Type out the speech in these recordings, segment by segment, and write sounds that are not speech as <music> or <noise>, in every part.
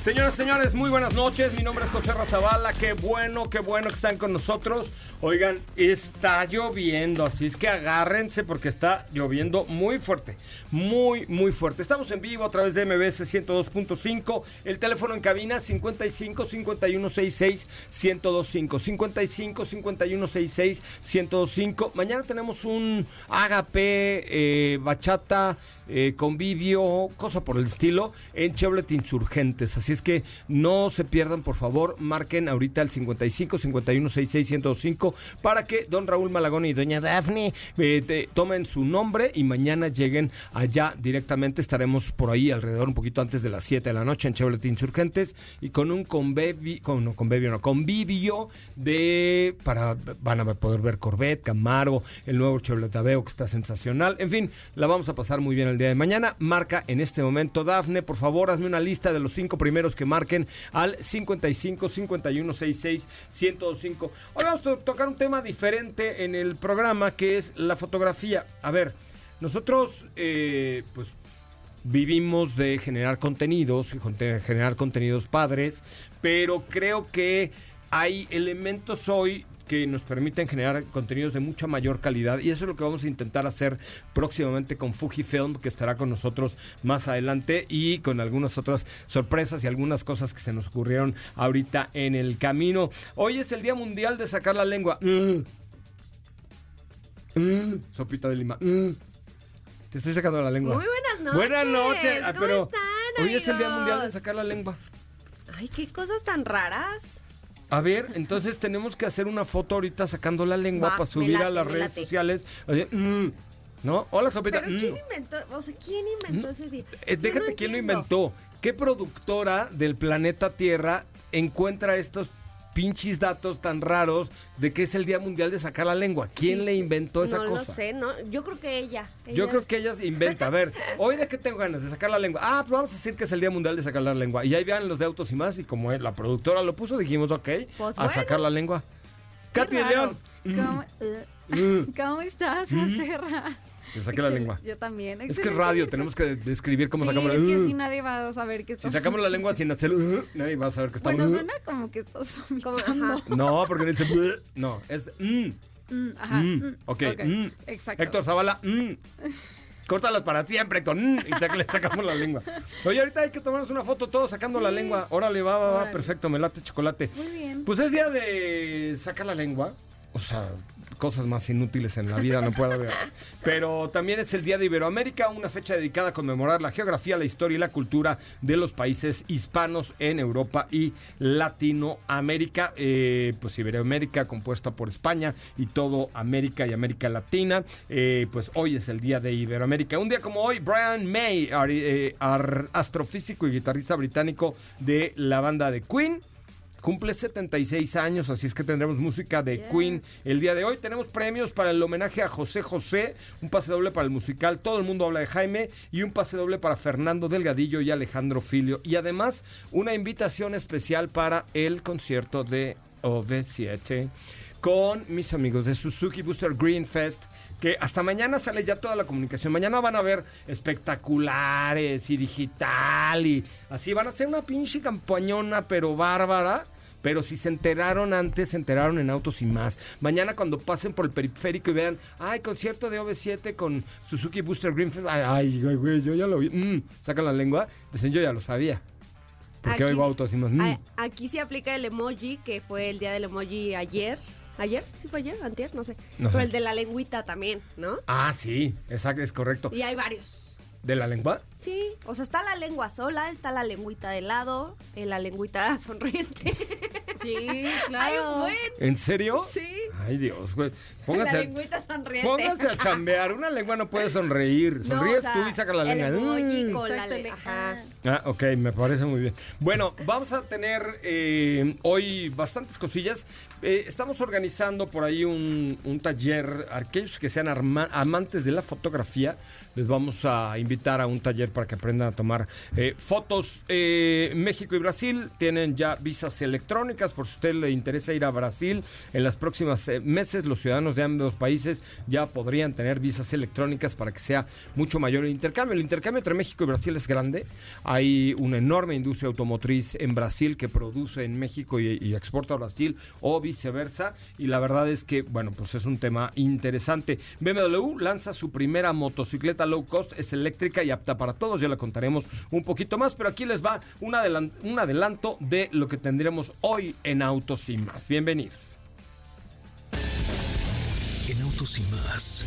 Señoras y señores, muy buenas noches. Mi nombre es José Razabala. Qué bueno, qué bueno que están con nosotros. Oigan, está lloviendo, así es que agárrense porque está lloviendo muy fuerte, muy, muy fuerte. Estamos en vivo a través de MBS 102.5, el teléfono en cabina 55 51 66 1025, 55 51 66 1025. Mañana tenemos un agape, bachata, eh, convivio, cosa por el estilo, en Chevrolet Insurgentes. Así es que no se pierdan, por favor, marquen ahorita el 55 51 66 1025 para que don Raúl Malagón y doña Daphne eh, te- tomen su nombre y mañana lleguen allá directamente. Estaremos por ahí alrededor un poquito antes de las 7 de la noche en Chevrolet Insurgentes y con un convivio, con, no, convivio, no, convivio de, para, van a poder ver Corvette, Camaro, el nuevo Chevrolet Aveo que está sensacional. En fin, la vamos a pasar muy bien el de mañana. Marca en este momento, Dafne, por favor, hazme una lista de los cinco primeros que marquen al 55 51 66 105. Hoy vamos a tocar un tema diferente en el programa que es la fotografía. A ver, nosotros, eh, pues vivimos de generar contenidos generar contenidos padres, pero creo que hay elementos hoy que nos permiten generar contenidos de mucha mayor calidad y eso es lo que vamos a intentar hacer próximamente con Fujifilm que estará con nosotros más adelante y con algunas otras sorpresas y algunas cosas que se nos ocurrieron ahorita en el camino. Hoy es el Día Mundial de sacar la lengua. <laughs> Sopita de lima. <laughs> Te estoy sacando la lengua. Muy buenas noches. Buenas noches. Ah, ¿Cómo pero están, hoy es el Día? Mundial de sacar la lengua. Ay, qué cosas tan raras. A ver, entonces tenemos que hacer una foto ahorita sacando la lengua Va, para subir a las redes late. sociales. Así, mm, ¿No? Hola, Sopita. Pero mm. ¿quién inventó? O sea, ¿quién inventó ese día? Eh, déjate no quién lo inventó. ¿Qué productora del planeta Tierra encuentra estos pinches datos tan raros de que es el Día Mundial de sacar la lengua? ¿Quién Sí, le inventó esa no cosa? lo sé, ¿no? Yo creo que ella. Yo creo que ella se inventa. A ver, <laughs> hoy de qué tengo ganas de sacar la lengua. Ah, pues vamos a decir que es el Día Mundial de sacar la lengua. Y ahí vean los de autos y más. Y como la productora lo puso, dijimos, ok, Pues a bueno. sacar la lengua. Qué Katy raro. León, ¿Cómo, Mm. ¿Cómo estás, Serra? <laughs> te saqué la lengua. Yo también. Es que es radio, tenemos que describir cómo sí, sacamos la es que lengua. <laughs> así nadie va a saber que Si sacamos la lengua sin hacer, <laughs> nadie va a saber que estamos. Bueno, suena como que estás Como, vomitando. ajá. No, porque dice, no, es. mm, Mm, ajá. mm, mm, ok, mm. Exacto. Héctor Zavala, mm. Córtalas para siempre, Héctor. mm, y le sacamos la lengua. Oye, ahorita hay que tomarnos una foto todos sacando la lengua. Órale, va, va, va, perfecto, me late chocolate. Muy bien. Pues es día de sacar la lengua. O sea, cosas más inútiles en la vida no puedo ver. Pero también es el Día de Iberoamérica, una fecha dedicada a conmemorar la geografía, la historia y la cultura de los países hispanos en Europa y Latinoamérica. Eh, pues Iberoamérica compuesta por España y todo América y América Latina. Eh, pues hoy es el Día de Iberoamérica. Un día como hoy, Brian May, eh, astrofísico y guitarrista británico de la banda de Queen cumple 76 años, así es que tendremos música de Yes. Queen el día de hoy. Tenemos premios para el homenaje a José José, un pase doble para el musical Todo el mundo habla de Jaime y un pase doble para Fernando Delgadillo y Alejandro Filio. Y además una invitación especial para el concierto de OV7 con mis amigos de Suzuki Booster Green Fest. Que hasta mañana sale ya toda la comunicación. Mañana van a ver espectaculares y digital y así. Van a ser una pinche campañona, pero bárbara. Pero si se enteraron antes, se enteraron en Autos y más. Mañana cuando pasen por el periférico y vean, ay, concierto de OV7 con Suzuki Booster Green Fest. Ay, ay, güey, güey, yo ya lo vi. Mm, sacan la lengua. Dicen, yo ya lo sabía. Porque Aquí- oigo Autos y más. Mm. Aquí se aplica el emoji, que fue el día del emoji ayer. ¿Ayer? ¿Sí fue ayer? ¿Antier? No sé. No Pero el de la lengüita también, ¿no? Ah, sí, exacto, es correcto. Y hay varios. ¿De la lengua? Sí, o sea, está la lengua sola, está la lengüita de lado, eh, la lengüita <laughs> sonriente. Sí, <laughs> Ay, claro. buen. ¿En serio? Sí. Ay, Dios, güey. La Pónganse, a- lengüita sonriente. pónganse a chambear. Una lengua no puede sonreír. No, Sonríes o sea, tú y sacas la lengua. El Mm. con la le- Ajá. Ah, ok, me parece muy bien. Bueno, vamos a tener eh, hoy bastantes cosillas. Eh, estamos organizando por ahí un, un taller. Aquellos que sean amantes de la fotografía, les vamos a invitar a un taller para que aprendan a tomar eh, fotos. Eh, México y Brasil tienen ya visas electrónicas. Por si a usted le interesa ir a Brasil, en las próximas eh, meses los ciudadanos de ambos países ya podrían tener visas electrónicas para que sea mucho mayor el intercambio. El intercambio entre México y Brasil es grande. Hay una enorme industria automotriz en Brasil que produce en México y, y exporta a Brasil o viceversa. Y la verdad es que, bueno, pues es un tema interesante. BMW lanza su primera motocicleta low cost, es eléctrica y apta para todos. Ya la contaremos un poquito más, pero aquí les va un, adelan- un adelanto de lo que tendremos hoy en Autos y más. Bienvenidos. En Autos y más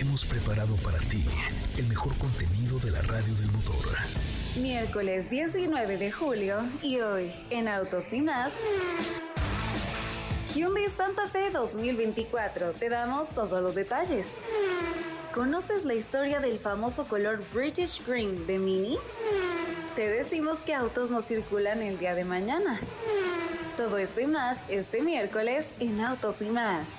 hemos preparado para ti el mejor contenido de la radio del motor. Miércoles 19 de julio y hoy en Autos y más. Hyundai Santa Fe 2024. Te damos todos los detalles. ¿Conoces la historia del famoso color British Green de Mini? Te decimos que autos no circulan el día de mañana. Todo esto y más este miércoles en Autos y más.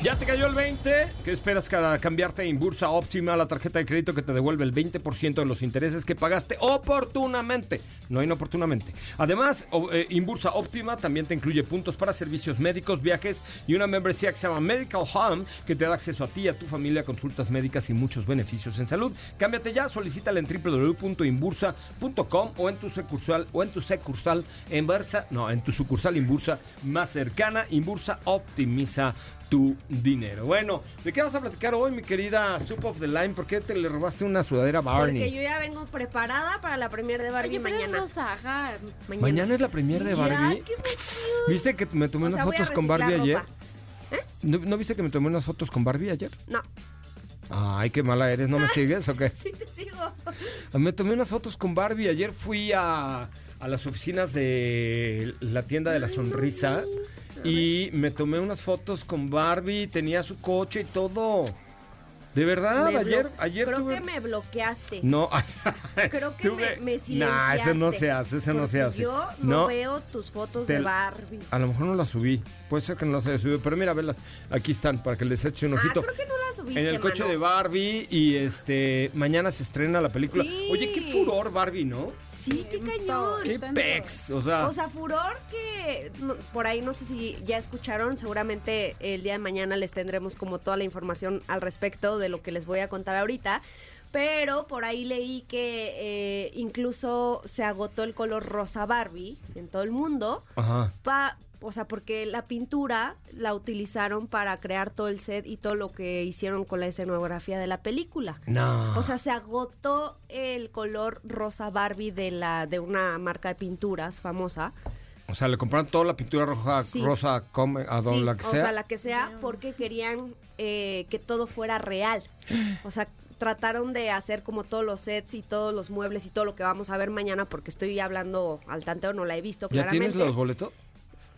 ¿Ya te cayó el 20? ¿Qué esperas para cambiarte a Inbursa Óptima, la tarjeta de crédito que te devuelve el 20% de los intereses que pagaste oportunamente? No inoportunamente. Además, eh, Inbursa Óptima también te incluye puntos para servicios médicos, viajes y una membresía que se llama Medical Home que te da acceso a ti y a tu familia consultas médicas y muchos beneficios en salud. Cámbiate ya, solicítala en www.inbursa.com o en tu sucursal o en tu sucursal en Versa, no, en tu sucursal Inbursa más cercana. Inbursa optimiza tu dinero. Bueno, ¿de qué vas a platicar hoy, mi querida Soup of the Line? ¿Por qué te le robaste una sudadera a Barney? Porque yo ya vengo preparada para la premier de Barbie Oye, mañana. ajá. Mañana es la premier de Ya, Barbie. qué. ¿Viste que me tomé O unas sea, fotos con Barbie ayer? ¿No, no viste que me tomé unas fotos con Barbie ayer? No, Ay, qué mala eres, ¿no me sigues o qué? <laughs> sí te sigo. Me tomé unas fotos con Barbie. Ayer fui a, a las oficinas de la tienda de la sonrisa y me tomé unas fotos con Barbie. Tenía su coche y todo. De verdad, Me ayer, ayer Creo tuve... que me bloqueaste. No, <laughs> Creo que tuve- me, me Nah, silenciaste. eso no se hace, eso no se hace. Yo no, veo tus fotos Te- de Barbie. A lo mejor no las subí. Puede ser que no las haya subido, pero mira, velas. Aquí están para que les eche un Ah, ojito. creo que no la subiste, en el coche mano. de Barbie y este mañana se estrena la película. Sí. Oye, qué furor Barbie, ¿no? Sí, qué cañón. Qué pex, o sea, O sea, furor que no- por ahí no sé si ya escucharon, seguramente el día de mañana les tendremos como toda la información al respecto de lo que les voy a contar ahorita. Pero por ahí leí que eh, incluso se agotó el color rosa Barbie en todo el mundo. ajá. Pa- o sea, porque la pintura la utilizaron para crear todo el set y todo lo que hicieron con la escenografía de la película. No. O sea, se agotó el color rosa Barbie de la de una marca de pinturas famosa. O sea, le compraron toda la pintura roja, Sí. rosa, come, a donde Sí, la que o sea. sea, la que sea, porque querían eh, que todo fuera real. O sea, trataron de hacer como todos los sets y todos los muebles y todo lo que vamos a ver mañana, porque estoy hablando al tanteo, no la he visto ¿Ya claramente. tienes los boletos?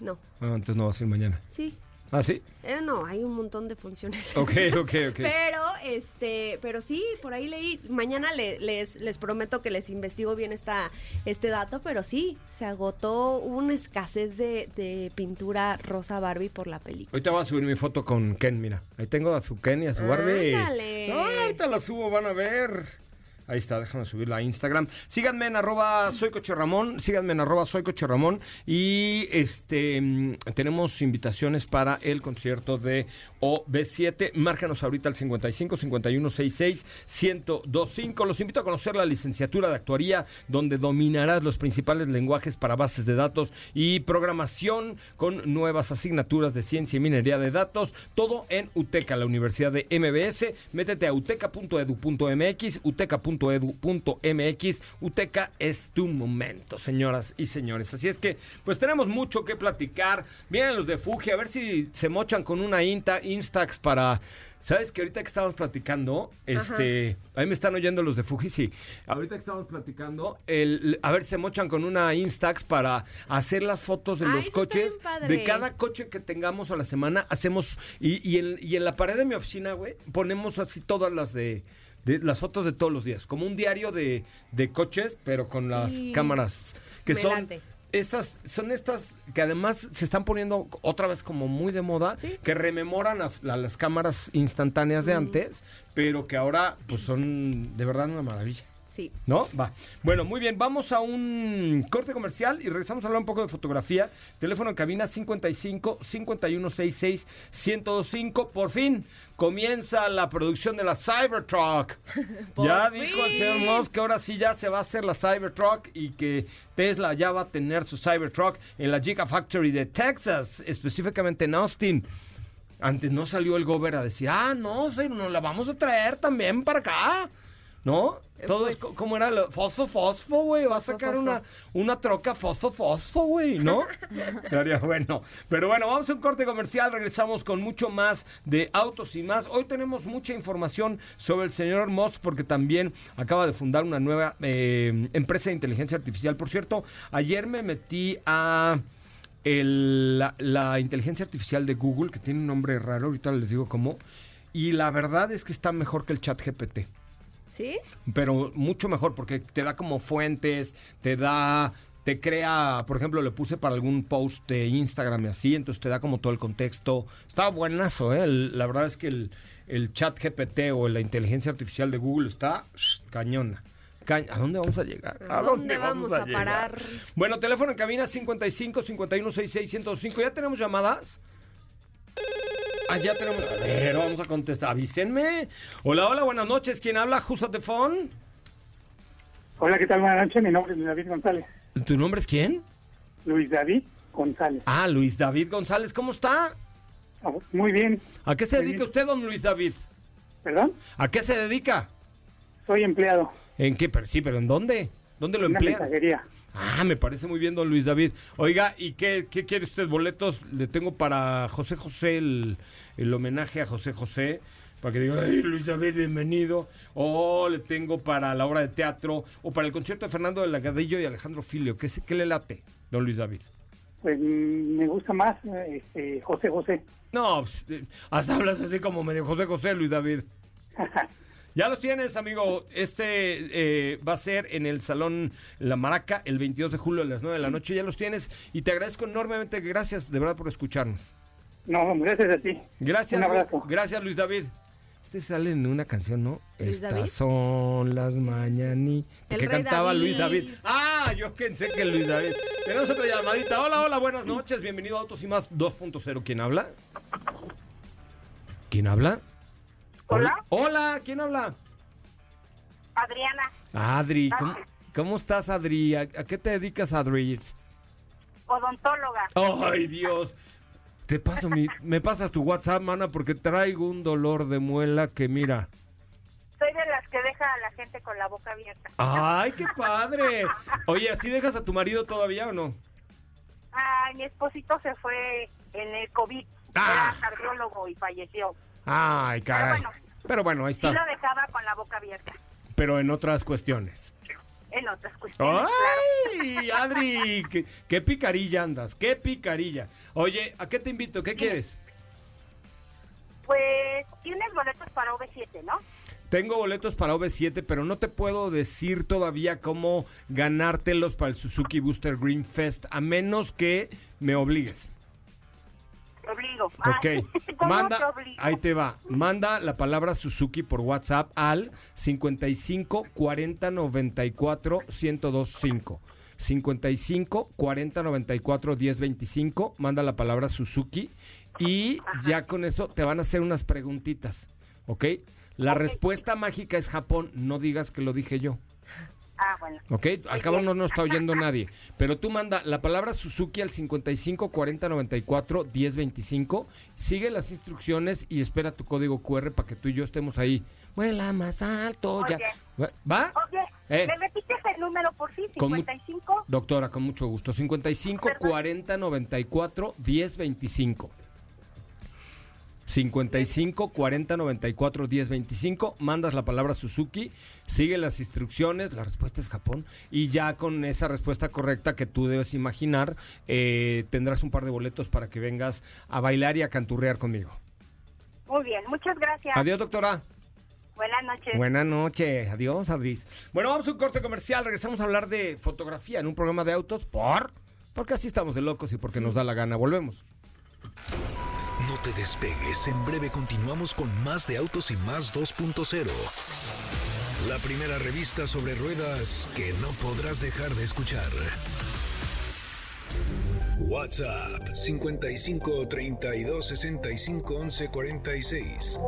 No, Ah, antes no vas a ir mañana. sí. ¿Ah, sí? Eh, no, hay un montón de funciones. <laughs> Ok, <laughs> ok, ok. Pero, este, pero sí, por ahí leí. Mañana le- les, les prometo que les investigo bien esta, este dato, pero sí, se agotó hubo una escasez de, de pintura rosa Barbie por la película. Ahorita voy a subir mi foto con Ken, mira. Ahí tengo a su Ken y a su Barbie. Ándale. No, ahorita la subo, van a ver. Ahí está, déjame subirla a Instagram. Síganme en arroba soy Ramón, síganme en arroba soy Coche Ramón. Y este mm, tenemos invitaciones para el concierto de OB7. Márcanos ahorita al 55 51 66 1025. Los invito a conocer la licenciatura de actuaría, donde dominarás los principales lenguajes para bases de datos y programación con nuevas asignaturas de ciencia y minería de datos. Todo en UTECA, la Universidad de MBS. Métete a uteca.edu.mx, uteca.edu.mx. UTECA es tu momento, señoras y señores. Así es que, pues tenemos mucho que platicar. Vienen los de Fuji, a ver si se mochan con una Inta, Instax para. ¿Sabes que ahorita que estábamos platicando, este, ahí me están oyendo los de Fuji, sí. Ahorita que estábamos platicando, el, a ver, se mochan con una Instax para hacer las fotos de Ah, los coches, de cada coche que tengamos a la semana, hacemos, y, y, en, y en la pared de mi oficina, güey, ponemos así todas las de, de- las fotos de todos los días, como un diario de, de coches, pero con las Sí. cámaras, que son... Estas son estas que además se están poniendo otra vez como muy de moda, Sí. que rememoran las, la- las cámaras instantáneas de antes, pero que ahora pues son de verdad una maravilla. Sí. ¿No? Va. Bueno, muy bien. Vamos a un corte comercial y regresamos a hablar un poco de fotografía. Teléfono en cabina 55 5166 1025. Por fin comienza la producción de la Cybertruck. <laughs> Ya dijo el señor Musk que ahora sí ya se va a hacer la Cybertruck y que Tesla ya va a tener su Cybertruck en la Gigafactory de Texas, específicamente en Austin. Antes no salió el gober a decir, ah, no, nos la vamos a traer también para acá. ¿No? Todo es pues- co- como era lo, fosfo, fosfo, güey. Va a sacar fosfo. una, una troca fosfo, fosfo, güey, ¿no? <laughs> <laughs> Estaría bueno. Pero bueno, vamos a un corte comercial. Regresamos con mucho más de autos y más. Hoy tenemos mucha información sobre el señor Musk porque también acaba de fundar una nueva eh, empresa de inteligencia artificial. Por cierto, ayer me metí a el- la, la inteligencia artificial de Google, que tiene un nombre raro, ahorita les digo cómo. Y la verdad es que está mejor que el chat GPT ¿Sí? pero mucho mejor porque te da como fuentes, te da, te crea, por ejemplo, le puse para algún post de Instagram y así, entonces te da como todo el contexto. Está buenazo, ¿eh? El- la verdad es que el, el chat GPT o la inteligencia artificial de Google está cañona. Ca- ¿A dónde vamos a llegar? ¿A dónde vamos a llegar? parar? Bueno, teléfono en cabina 55 51 66 105. ¿Ya tenemos llamadas? Ah, ya tenemos. A ver, vamos a contestar. Avísenme. Hola, hola, buenas noches. ¿Quién habla? Who's at the phone? Hola, ¿qué tal? Buenas noches. Mi nombre es Luis David González. ¿Tu nombre es quién? Luis David González. Ah, Luis David González. ¿Cómo está? Ah, Muy bien. ¿A qué se Muy dedica bien. usted, don Luis David? ¿Perdón? ¿A qué se dedica? Soy empleado ¿En qué? Pero, sí, pero ¿en dónde? ¿Dónde lo en una emplea? mensajería. Ah, me parece muy bien, don Luis David. Oiga, ¿y qué, qué quiere usted? ¿Boletos? Le tengo para José José, el, el homenaje a José José, para que diga, ay, Luis David, bienvenido. O le tengo para la obra de teatro, o para el concierto de Fernando de Lagadillo y Alejandro Filio. ¿Qué, qué le late, don Luis David? Pues mm, me gusta más este, José José. No, pues, eh, hasta hablas así como medio José José, Luis David. <laughs> Ya los tienes, amigo. Este eh, va a ser en el Salón La Maraca el 22 de julio a las 9 de la noche. Ya los tienes y te agradezco enormemente. Gracias de verdad por escucharnos. No, gracias a ti. Gracias, Un abrazo. gracias Luis David. Este sale en una canción, ¿no? ¿Luis Estas David? son las mañanitas. Que cantaba David. Luis David. Ah, yo pensé que Luis David. Tenemos otra llamadita. Hola, hola, buenas noches. Bienvenido a Autos y Más 2.0. ¿Quién habla? ¿Quién habla? Hola. Hola, ¿quién habla? Adriana, Adri, ¿cómo, cómo estás, Adri? ¿A, a qué te dedicas, Adri? odontóloga. Ay, Dios. Te paso mi, me pasas tu WhatsApp, mana, porque traigo un dolor de muela que mira. Soy de las que deja a la gente con la boca abierta. Ay, qué padre. Oye, ¿así dejas a tu marido todavía o no? Ay, mi esposito se fue en el COVID. Ah. Era cardiólogo y falleció. Ay, caray. Pero Pero bueno, ahí Sí lo está. dejaba con la boca abierta. Pero en otras cuestiones. En otras cuestiones, claro. ¡Ay, Adri! ¿Qué, qué picarilla andas? ¡Qué picarilla! Oye, ¿a qué te invito? ¿Qué quieres? Pues tienes boletos para V7, ¿no? Tengo boletos para OV7, pero no te puedo decir todavía cómo ganártelos para el Suzuki Booster Green Fest, a menos que me obligues. Te obligo. Ok, Ay, <laughs> ¿cómo te manda, obligo? ahí te va, manda la palabra Suzuki por WhatsApp al 55 40 94 1025. 55 40 94 10 25, manda la palabra Suzuki y ya con eso te van a hacer unas preguntitas, ¿ok? La respuesta mágica es Japón, no digas que lo dije yo. Ah, bueno. ¿Ok? Al cabo no nos está oyendo nadie. Pero tú manda la palabra Suzuki al 55 40 94 10 25. Sigue las instrucciones y espera tu código QR para que tú y yo estemos ahí. Vuela más alto ya. ¿Va? Oye, Eh. ¿me repites el número por sí? Con mu- 55. Doctora, con mucho gusto. 55 40 94 10 25. 55 40 94 10 25. Mandas la palabra Suzuki, sigue las instrucciones, la respuesta es Japón. Y ya con esa respuesta correcta que tú debes imaginar, eh, tendrás un par de boletos para que vengas a bailar y a canturrear conmigo. Muy bien, muchas gracias. Adiós, doctora. Buenas noches. Buenas noches. Adiós, Adris. Bueno, vamos a un corte comercial. Regresamos a hablar de fotografía en un programa de autos. ¿Por? Porque así estamos de locos y porque nos da la gana. Volvemos. No te despegues, en breve continuamos con más de Autos y Más 2.0. La primera revista sobre ruedas que no podrás dejar de escuchar. WhatsApp 55 32 65 11 46.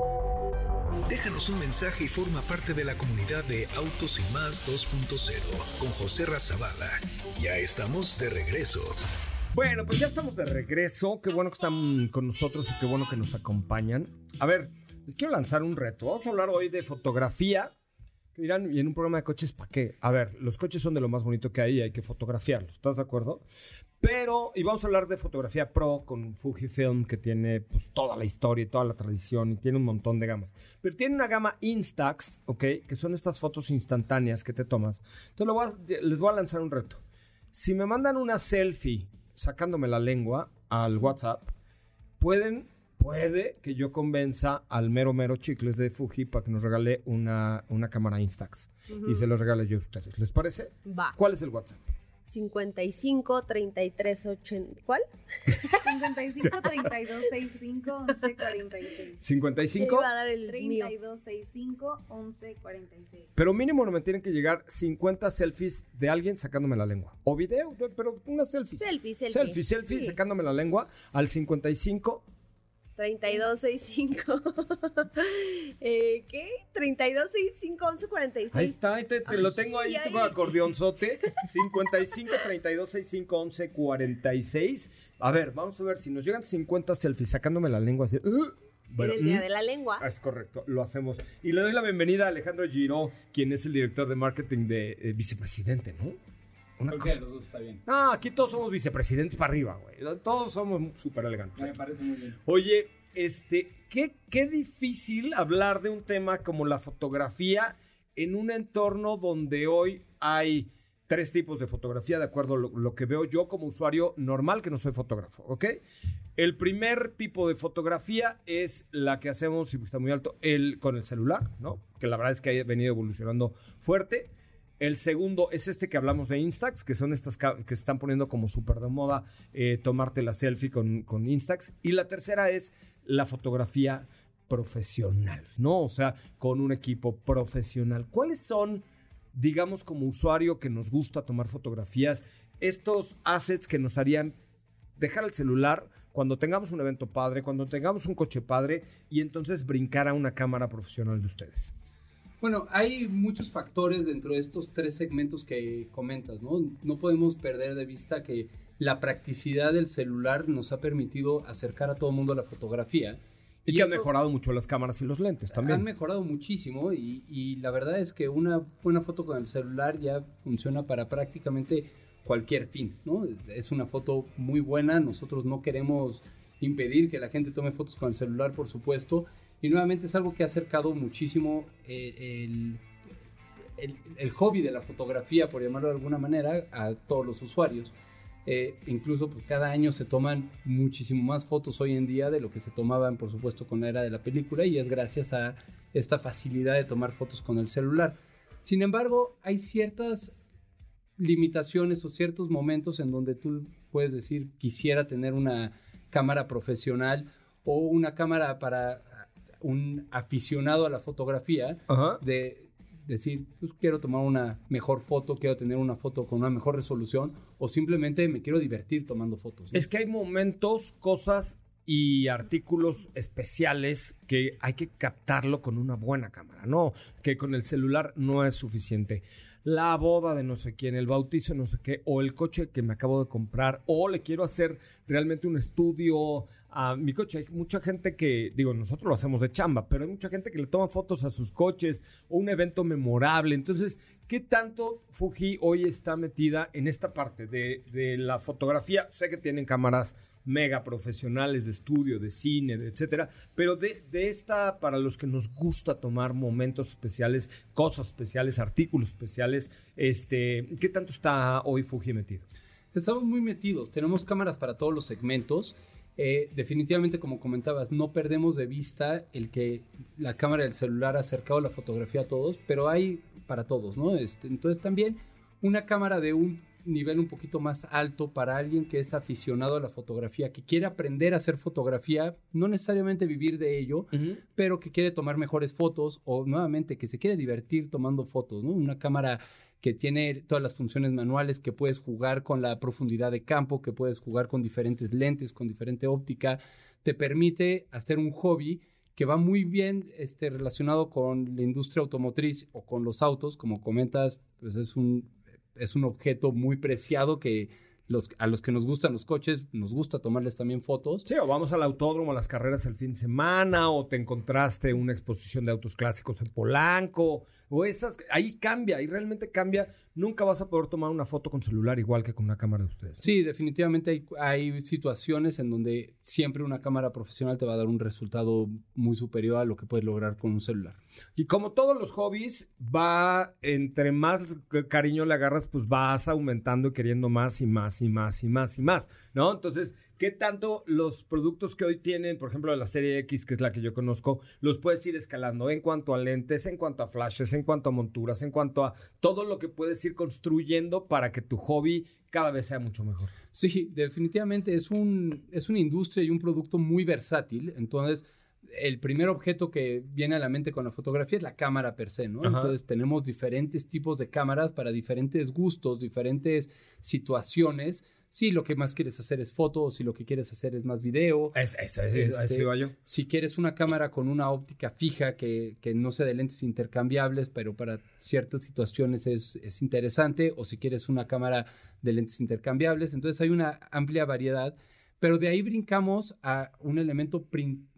Déjanos un mensaje y forma parte de la comunidad de Autos y Más 2.0 con José Razabala. Ya estamos de regreso. Bueno, pues ya estamos de regreso. Qué bueno que están con nosotros y qué bueno que nos acompañan. A ver, les quiero lanzar un reto. Vamos a hablar hoy de fotografía. Que dirán, y en un programa de coches, ¿para qué? A ver, los coches son de lo más bonito que hay y hay que fotografiarlos. ¿Estás de acuerdo? Pero, y vamos a hablar de fotografía pro con Fujifilm, que tiene pues, toda la historia y toda la tradición y tiene un montón de gamas. Pero tiene una gama Instax, ¿ok? Que son estas fotos instantáneas que te tomas. Entonces lo les voy a lanzar un reto. Si me mandan una selfie sacándome la lengua al WhatsApp, pueden, puede que yo convenza al mero mero chicles de Fuji para que nos regale una, una cámara Instax. Y se los regale yo a ustedes. ¿Les parece? Va. ¿Cuál es el WhatsApp? 55 33 80. ¿Cuál? 55 32 65 11 46. 55. Iba a dar el mío. 32 65 11 46. Pero mínimo no me tienen que llegar 50 selfies de alguien sacándome la lengua. O video, pero una selfie. Selfie, selfie. Selfie, selfie, Sí. sacándome la lengua al 55. 32 65. <laughs> eh, ¿Qué? 32 65 11 46. Ahí está, ahí te, te lo tengo ahí, Ay, tengo ay. acordeonzote. 55 32 65 11 46. A ver, vamos a ver si nos llegan 50 selfies sacándome la lengua así. "Uh". Bueno, en el día mm, de la lengua. Es correcto, lo hacemos. Y le doy la bienvenida a Alejandro Giró, quien es el director de marketing de eh, vicepresidente, ¿no? Una Cualquiera cosa. de los dos está bien. No, aquí todos somos vicepresidentes para arriba, güey. Todos somos súper elegantes. Me aquí. parece muy bien. Oye, este, qué, qué difícil hablar de un tema como la fotografía en un entorno donde hoy hay tres tipos de fotografía, de acuerdo a lo, lo que veo yo como usuario normal, que no soy fotógrafo, ¿ok? El primer tipo de fotografía es la que hacemos, y está muy alto, el, con el celular, ¿no? Que la verdad es que ha venido evolucionando fuerte. El segundo es este que hablamos de Instax, que son estas que están poniendo como súper de moda, eh, tomarte la selfie con, con Instax. Y la tercera es la fotografía profesional, ¿no? O sea, con un equipo profesional. ¿Cuáles son, digamos, como usuario que nos gusta tomar fotografías, estos assets que nos harían dejar el celular cuando tengamos un evento padre, cuando tengamos un coche padre y entonces brincar a una cámara profesional de ustedes? Bueno, hay muchos factores dentro de estos tres segmentos que comentas, ¿no? No podemos perder de vista que la practicidad del celular nos ha permitido acercar a todo el mundo a la fotografía. Y, que han mejorado mucho las cámaras y los lentes también. Han mejorado muchísimo y, y la verdad es que una buena foto con el celular ya funciona para prácticamente cualquier fin, ¿no? Es una foto muy buena, nosotros no queremos impedir que la gente tome fotos con el celular, por supuesto, y nuevamente es algo que ha acercado muchísimo eh, el, el- hobby de la fotografía, por llamarlo de alguna manera, a todos los usuarios. Eh, incluso pues, cada año se toman muchísimo más fotos hoy en día de lo que se tomaban, por supuesto, con la era de la película y es gracias a esta facilidad de tomar fotos con el celular. Sin embargo, hay ciertas limitaciones o ciertos momentos en donde tú puedes decir quisiera tener una cámara profesional o una cámara para un aficionado a la fotografía de decir, pues quiero tomar una mejor foto, quiero tener una foto con una mejor resolución o simplemente me quiero divertir tomando fotos. Es que hay momentos, cosas y artículos especiales que hay que captarlo con una buena cámara, no, que con el celular no es suficiente. La boda de no sé quién, el bautizo de no sé qué, o el coche que me acabo de comprar, o le quiero hacer realmente un estudio a mi coche. Hay mucha gente que, digo, nosotros lo hacemos de chamba, pero hay mucha gente que le toma fotos a sus coches o un evento memorable. Entonces, ¿qué tanto Fuji hoy está metida en esta parte de, de la fotografía? Sé que tienen cámaras mega profesionales de estudio, de cine, de etcétera, pero de, de, esta, para los que nos gusta tomar momentos especiales, cosas especiales, artículos especiales, este, ¿qué tanto está hoy Fuji metido? Estamos muy metidos, tenemos cámaras para todos los segmentos. Eh, definitivamente, como comentabas, no perdemos de vista el que la cámara del celular ha acercado la fotografía a todos, pero hay para todos, ¿no? Este, entonces también una cámara de un nivel un poquito más alto para alguien que es aficionado a la fotografía, que quiere aprender a hacer fotografía, no necesariamente vivir de ello, pero que quiere tomar mejores fotos o nuevamente que se quiere divertir tomando fotos, ¿no? Una cámara que tiene todas las funciones manuales, que puedes jugar con la profundidad de campo, que puedes jugar con diferentes lentes, con diferente óptica, te permite hacer un hobby que va muy bien este, relacionado con la industria automotriz o con los autos, como comentas, pues es un, es un objeto muy preciado que los, a los que nos gustan los coches, nos gusta tomarles también fotos. Sí, o vamos al autódromo a las carreras el fin de semana, o te encontraste una exposición de autos clásicos en Polanco, o esas, ahí cambia, ahí realmente cambia. Nunca vas a poder tomar una foto con celular igual que con una cámara de ustedes. Sí, definitivamente hay, hay situaciones en donde siempre una cámara profesional te va a dar un resultado muy superior a lo que puedes lograr con un celular. Y como todos los hobbies, va, entre más cariño le agarras, pues vas aumentando y queriendo más y más y más y más y más, ¿no? Entonces, ¿Qué tanto los productos que hoy tienen, por ejemplo, la serie X, que es la que yo conozco, los puedes ir escalando en cuanto a lentes, en cuanto a flashes, en cuanto a monturas, en cuanto a todo lo que puedes ir construyendo para que tu hobby cada vez sea mucho mejor? Sí, definitivamente es, un, es una industria y un producto muy versátil. Entonces, el primer objeto que viene a la mente con la fotografía es la cámara per se, ¿no? Entonces tenemos diferentes tipos de cámaras para diferentes gustos, diferentes situaciones si lo que más quieres hacer es fotos, si lo que quieres hacer es más video. Es, es, es, este, yo. Si quieres una cámara con una óptica fija que, que, no sea de lentes intercambiables, pero para ciertas situaciones es, es, interesante, o si quieres una cámara de lentes intercambiables. Entonces hay una amplia variedad, pero de ahí brincamos a un elemento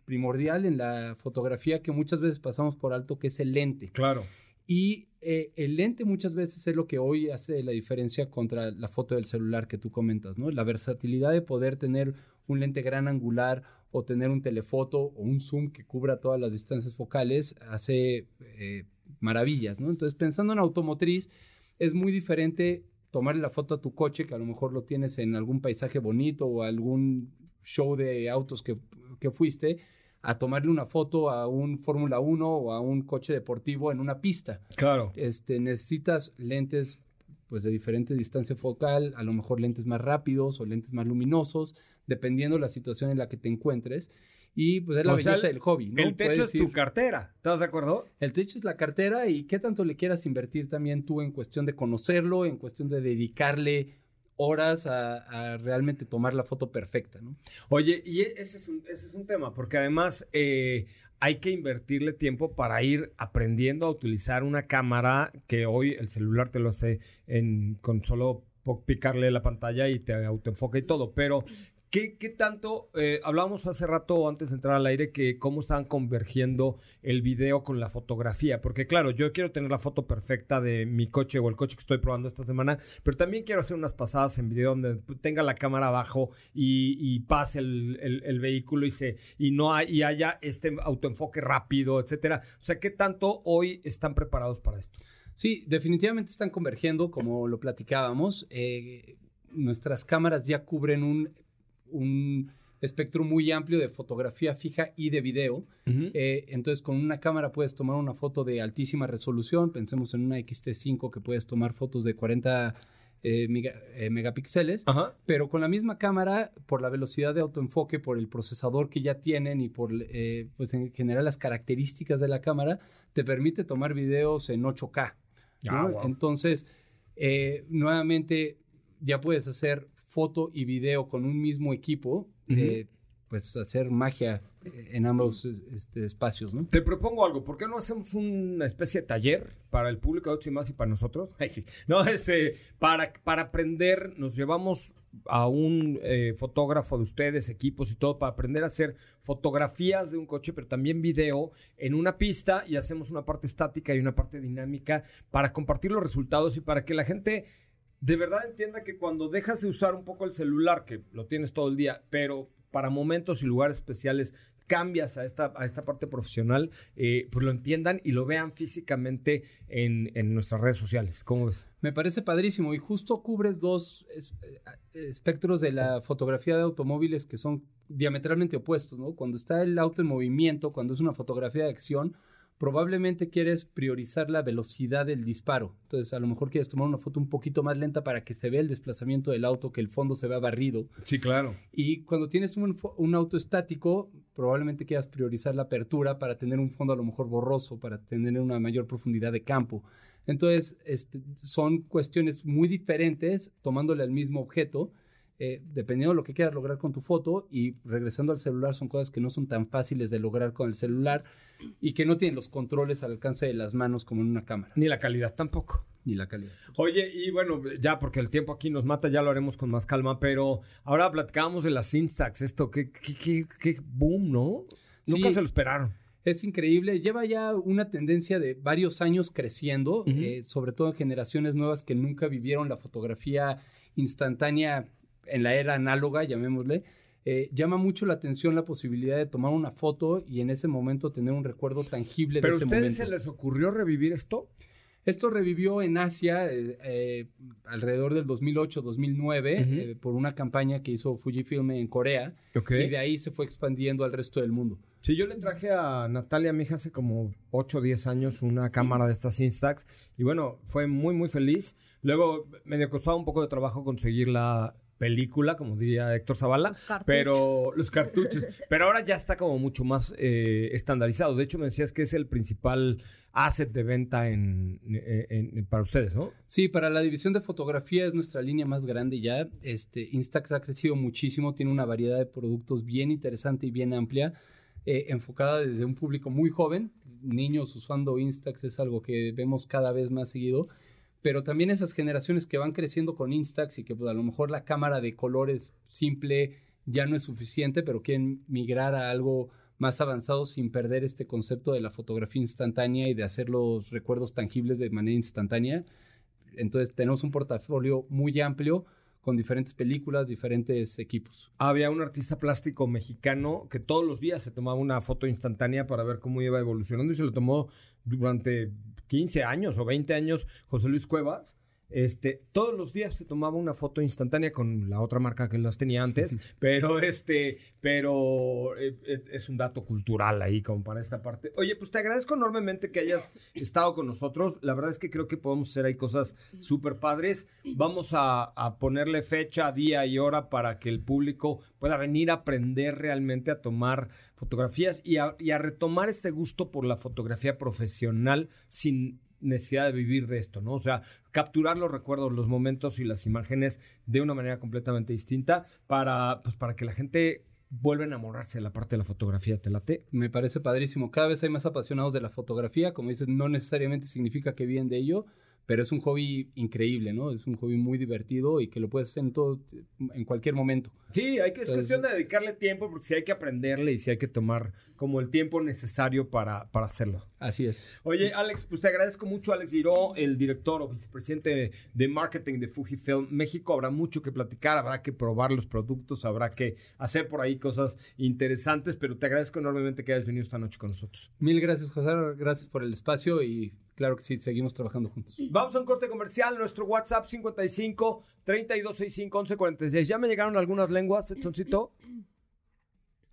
primordial en la fotografía que muchas veces pasamos por alto, que es el lente. Claro. Y eh, el lente muchas veces es lo que hoy hace la diferencia contra la foto del celular que tú comentas, ¿no? La versatilidad de poder tener un lente gran angular o tener un telefoto o un zoom que cubra todas las distancias focales hace eh, maravillas, ¿no? Entonces, pensando en automotriz, es muy diferente tomarle la foto a tu coche, que a lo mejor lo tienes en algún paisaje bonito o algún show de autos que, que fuiste, a tomarle una foto a un Fórmula 1 o a un coche deportivo en una pista. Claro. Este, necesitas lentes pues de diferente distancia focal, a lo mejor lentes más rápidos o lentes más luminosos, dependiendo la situación en la que te encuentres. Y pues es la belleza del hobby, ¿no? El techo es tu cartera, ¿estás de acuerdo? El techo es la cartera y qué tanto le quieras invertir también tú en cuestión de conocerlo, en cuestión de dedicarle horas a, realmente tomar la foto perfecta, ¿no? Oye, y e, ese es un, ese es un tema, porque además eh, hay que invertirle tiempo para ir aprendiendo a utilizar una cámara que hoy el celular te lo hace en, con solo picarle la pantalla y te autoenfoca y todo, pero ¿Qué, tanto, eh, hablábamos hace rato antes de entrar al aire, que cómo estaban convergiendo el video con la fotografía? Porque claro, yo quiero tener la foto perfecta de mi coche o el coche que estoy probando esta semana, pero también quiero hacer unas pasadas en video donde tenga la cámara abajo y, pase el, vehículo y, se, y, no y haya este autoenfoque rápido, etcétera. O sea, ¿qué tanto hoy están preparados para esto? Sí, definitivamente están convergiendo, como lo platicábamos. Eh, nuestras cámaras ya cubren un, un espectro muy amplio de fotografía fija y de video. Eh, entonces, con una cámara puedes tomar una foto de altísima resolución. Pensemos en una XT5 que puedes tomar fotos de 40 eh, mega- eh, megapíxeles. Ajá. Pero con la misma cámara, por la velocidad de autoenfoque, por el procesador que ya tienen y por, eh, pues en general, las características de la cámara, te permite tomar videos en 8K. ¿no? Ah, wow. Entonces, nuevamente, ya puedes hacer foto y video con un mismo equipo, eh, pues hacer magia en ambos es- este, espacios, ¿no? Te propongo algo, ¿por qué no hacemos una especie de taller para el público de Autos y más y para nosotros? <laughs> Ay, sí. No, este, para, para aprender, nos llevamos a un eh, fotógrafo de ustedes, equipos y todo, para aprender a hacer fotografías de un coche, pero también video en una pista y hacemos una parte estática y una parte dinámica para compartir los resultados y para que la gente de verdad entienda que cuando dejas de usar un poco el celular, que lo tienes todo el día, pero para momentos y lugares especiales cambias a esta, a esta parte profesional, eh, pues lo entiendan y lo vean físicamente en, en nuestras redes sociales. ¿Cómo ves? Me parece padrísimo y justo cubres dos eh, espectros de la fotografía de automóviles que son diametralmente opuestos, ¿no? Cuando está el auto en movimiento, cuando es una fotografía de acción, probablemente quieres priorizar la velocidad del disparo. Entonces, a lo mejor quieres tomar una foto un poquito más lenta para que se vea el desplazamiento del auto, que el fondo se vea barrido. Sí, claro. Y cuando tienes un, auto estático, probablemente quieras priorizar la apertura para tener un fondo a lo mejor borroso, para tener una mayor profundidad de campo. Entonces, este, son cuestiones muy diferentes tomándole al mismo objeto, eh, dependiendo de lo que quieras lograr con tu foto y regresando al celular son cosas que no son tan fáciles de lograr con el celular y que no tienen los controles al alcance de las manos como en una cámara, Ni la calidad tampoco. ni la calidad. Oye, y bueno, ya porque el tiempo aquí nos mata, ya lo haremos con más calma, pero ahora platicábamos de las Instax, esto, qué, qué, qué, qué boom, ¿no? Nunca se lo esperaron. Es increíble, lleva ya una tendencia de varios años creciendo, eh, sobre todo en generaciones nuevas que nunca vivieron la fotografía instantánea en la era análoga, llamémosle. Eh, llama mucho la atención la posibilidad de tomar una foto y en ese momento tener un recuerdo tangible ¿Pero de a ese ustedes momento. se les ocurrió revivir esto? Esto revivió en Asia eh, eh, alrededor del 2008-2009 Ujú. eh, por una campaña que hizo Fujifilm en Corea Ok. y de ahí se fue expandiendo al resto del mundo. Sí, yo le traje a Natalia, mi hija, hace como 8 o 10 años una cámara de estas Instax y bueno, fue muy, muy feliz. Luego me costaba un poco de trabajo conseguir la película, como diría Héctor Zavala, Los cartuchos. pero los cartuchos. pero ahora ya está como mucho más eh, estandarizado. De hecho, me decías que es el principal asset de venta en, en- en- para ustedes, ¿no? Sí, para la división de fotografía es nuestra línea más grande ya. Este, Instax ha crecido muchísimo, tiene una variedad de productos bien interesante y bien amplia, eh, enfocada desde un público muy joven. Niños usando Instax es algo que vemos cada vez más seguido, pero también esas generaciones que van creciendo con Instax y que pues, a lo mejor la cámara de colores simple ya no es suficiente, pero quieren migrar a algo más avanzado sin perder este concepto de la fotografía instantánea y de hacer los recuerdos tangibles de manera instantánea. Entonces tenemos un portafolio muy amplio con diferentes películas, diferentes equipos. Había un artista plástico mexicano que todos los días se tomaba una foto instantánea para ver cómo iba evolucionando y se lo tomó durante 15 años o 20 años José Luis Cuevas. Este, todos los días se tomaba una foto instantánea con la otra marca que las tenía antes, <laughs> pero este, pero eh, eh, es un dato cultural ahí como para esta parte. Oye, pues te agradezco enormemente que hayas estado con nosotros. La verdad es que creo que podemos hacer ahí cosas súper padres. Vamos a, a ponerle fecha, día y hora para que el público pueda venir a aprender realmente a tomar fotografías y a, y a retomar este gusto por la fotografía profesional sin necesidad de vivir de esto, ¿no? O sea, capturar los recuerdos, los momentos y las imágenes de una manera completamente distinta para, pues, para que la gente vuelva a enamorarse de la parte de la fotografía. ¿Te late? Me parece padrísimo. Cada vez hay más apasionados de la fotografía. Como dices, no necesariamente significa que viven de ello, pero es un hobby increíble, ¿no? Es un hobby muy divertido y que lo puedes hacer en, todo, en cualquier momento. Sí, hay que, es Entonces- cuestión de dedicarle tiempo porque sí hay que aprenderle y sí hay que tomar como el tiempo necesario para, para hacerlo. Así es. Oye, Alex, pues te agradezco mucho, Alex Giró, el director o vicepresidente de marketing de Fujifilm México. Habrá mucho que platicar, habrá que probar los productos, habrá que hacer por ahí cosas interesantes, pero te agradezco enormemente que hayas venido esta noche con nosotros. Mil gracias, José. Gracias por el espacio y claro que sí, seguimos trabajando juntos. Vamos a un corte comercial. Nuestro WhatsApp 55 3265 1146. ¿Ya me llegaron algunas lenguas, Edsoncito?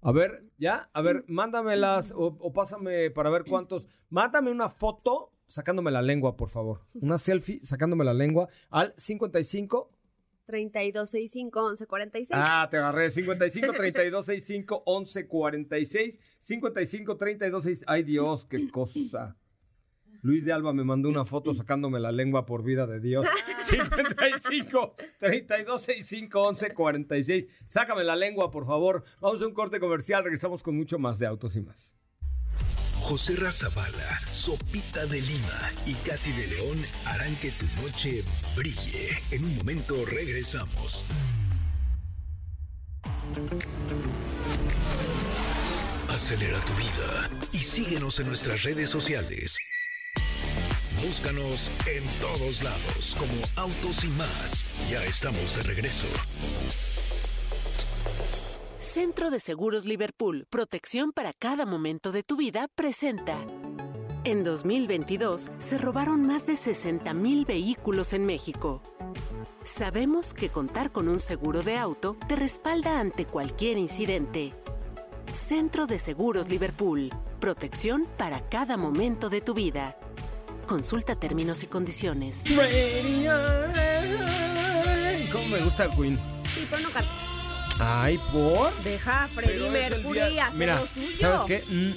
A ver, ¿ya? A ver, mándamelas o, o pásame para ver cuántos. Mándame una foto sacándome la lengua, por favor. Una selfie sacándome la lengua al 55 3265 1146. Ah, te agarré. 55 32 65 11 46. 55 32 6. Ay, Dios, qué cosa. Luis de Alba me mandó una foto sacándome la lengua por vida de Dios. 55 32 65 11 46. Sácame la lengua, por favor. Vamos a un corte comercial. Regresamos con mucho más de autos y más. José Razabala, Sopita de Lima y Katy de León harán que tu noche brille. En un momento regresamos. Acelera tu vida y síguenos en nuestras redes sociales. Búscanos en todos lados como Autos y más. Ya estamos de regreso. Centro de Seguros Liverpool, protección para cada momento de tu vida, presenta. En 2022 se robaron más de 60.000 vehículos en México. Sabemos que contar con un seguro de auto te respalda ante cualquier incidente. Centro de Seguros Liverpool, protección para cada momento de tu vida. Consulta términos y condiciones. ¿Cómo me gusta Queen? Sí, pero no cantes. Ay, ¿por? Deja a Freddie Pero es el Mercury día- hacer Mira, lo suyo. ¿sabes qué? Mm,